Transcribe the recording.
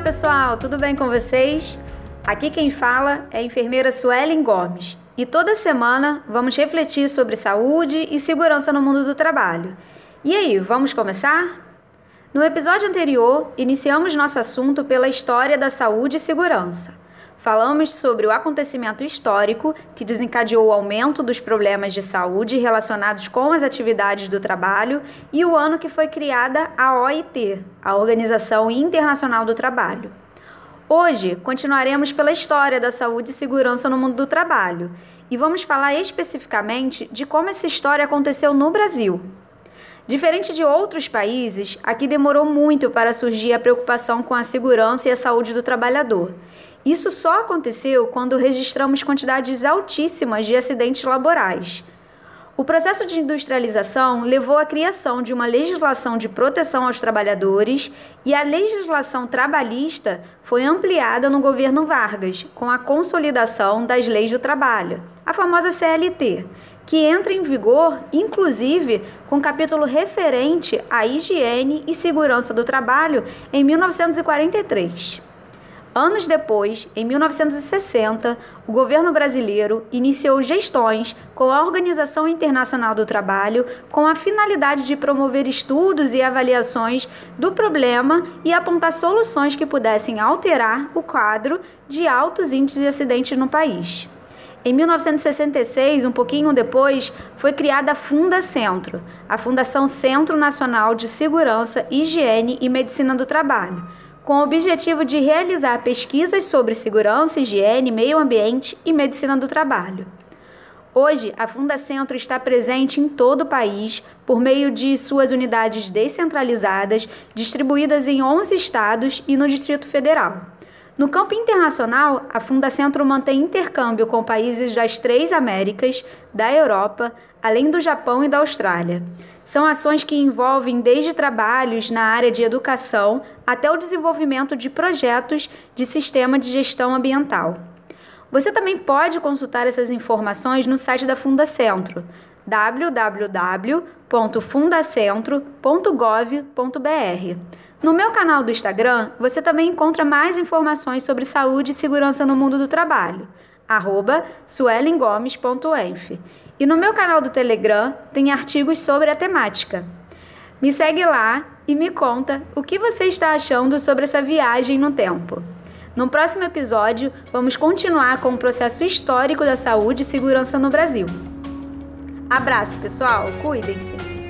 pessoal, tudo bem com vocês? Aqui quem fala é a enfermeira Suelen Gomes e toda semana vamos refletir sobre saúde e segurança no mundo do trabalho. E aí, vamos começar? No episódio anterior, iniciamos nosso assunto pela história da saúde e segurança. Falamos sobre o acontecimento histórico que desencadeou o aumento dos problemas de saúde relacionados com as atividades do trabalho e o ano que foi criada a OIT, a Organização Internacional do Trabalho. Hoje continuaremos pela história da saúde e segurança no mundo do trabalho e vamos falar especificamente de como essa história aconteceu no Brasil. Diferente de outros países, aqui demorou muito para surgir a preocupação com a segurança e a saúde do trabalhador. Isso só aconteceu quando registramos quantidades altíssimas de acidentes laborais. O processo de industrialização levou à criação de uma legislação de proteção aos trabalhadores e a legislação trabalhista foi ampliada no governo Vargas, com a consolidação das leis do trabalho, a famosa CLT, que entra em vigor, inclusive, com capítulo referente à higiene e segurança do trabalho em 1943. Anos depois, em 1960, o governo brasileiro iniciou gestões com a Organização Internacional do Trabalho com a finalidade de promover estudos e avaliações do problema e apontar soluções que pudessem alterar o quadro de altos índices de acidentes no país. Em 1966, um pouquinho depois, foi criada a Funda Centro, a Fundação Centro Nacional de Segurança, Higiene e Medicina do Trabalho com o objetivo de realizar pesquisas sobre segurança, higiene, meio ambiente e medicina do trabalho. Hoje, a Fundacentro está presente em todo o país por meio de suas unidades descentralizadas, distribuídas em 11 estados e no Distrito Federal. No campo internacional, a Fundacentro mantém intercâmbio com países das três Américas, da Europa, além do Japão e da Austrália. São ações que envolvem desde trabalhos na área de educação até o desenvolvimento de projetos de sistema de gestão ambiental. Você também pode consultar essas informações no site da Fundacentro, www.fundacentro.gov.br. No meu canal do Instagram, você também encontra mais informações sobre saúde e segurança no mundo do trabalho, suelengomes.enf. E no meu canal do Telegram tem artigos sobre a temática. Me segue lá e me conta o que você está achando sobre essa viagem no tempo. No próximo episódio, vamos continuar com o processo histórico da saúde e segurança no Brasil. Abraço, pessoal. Cuidem-se.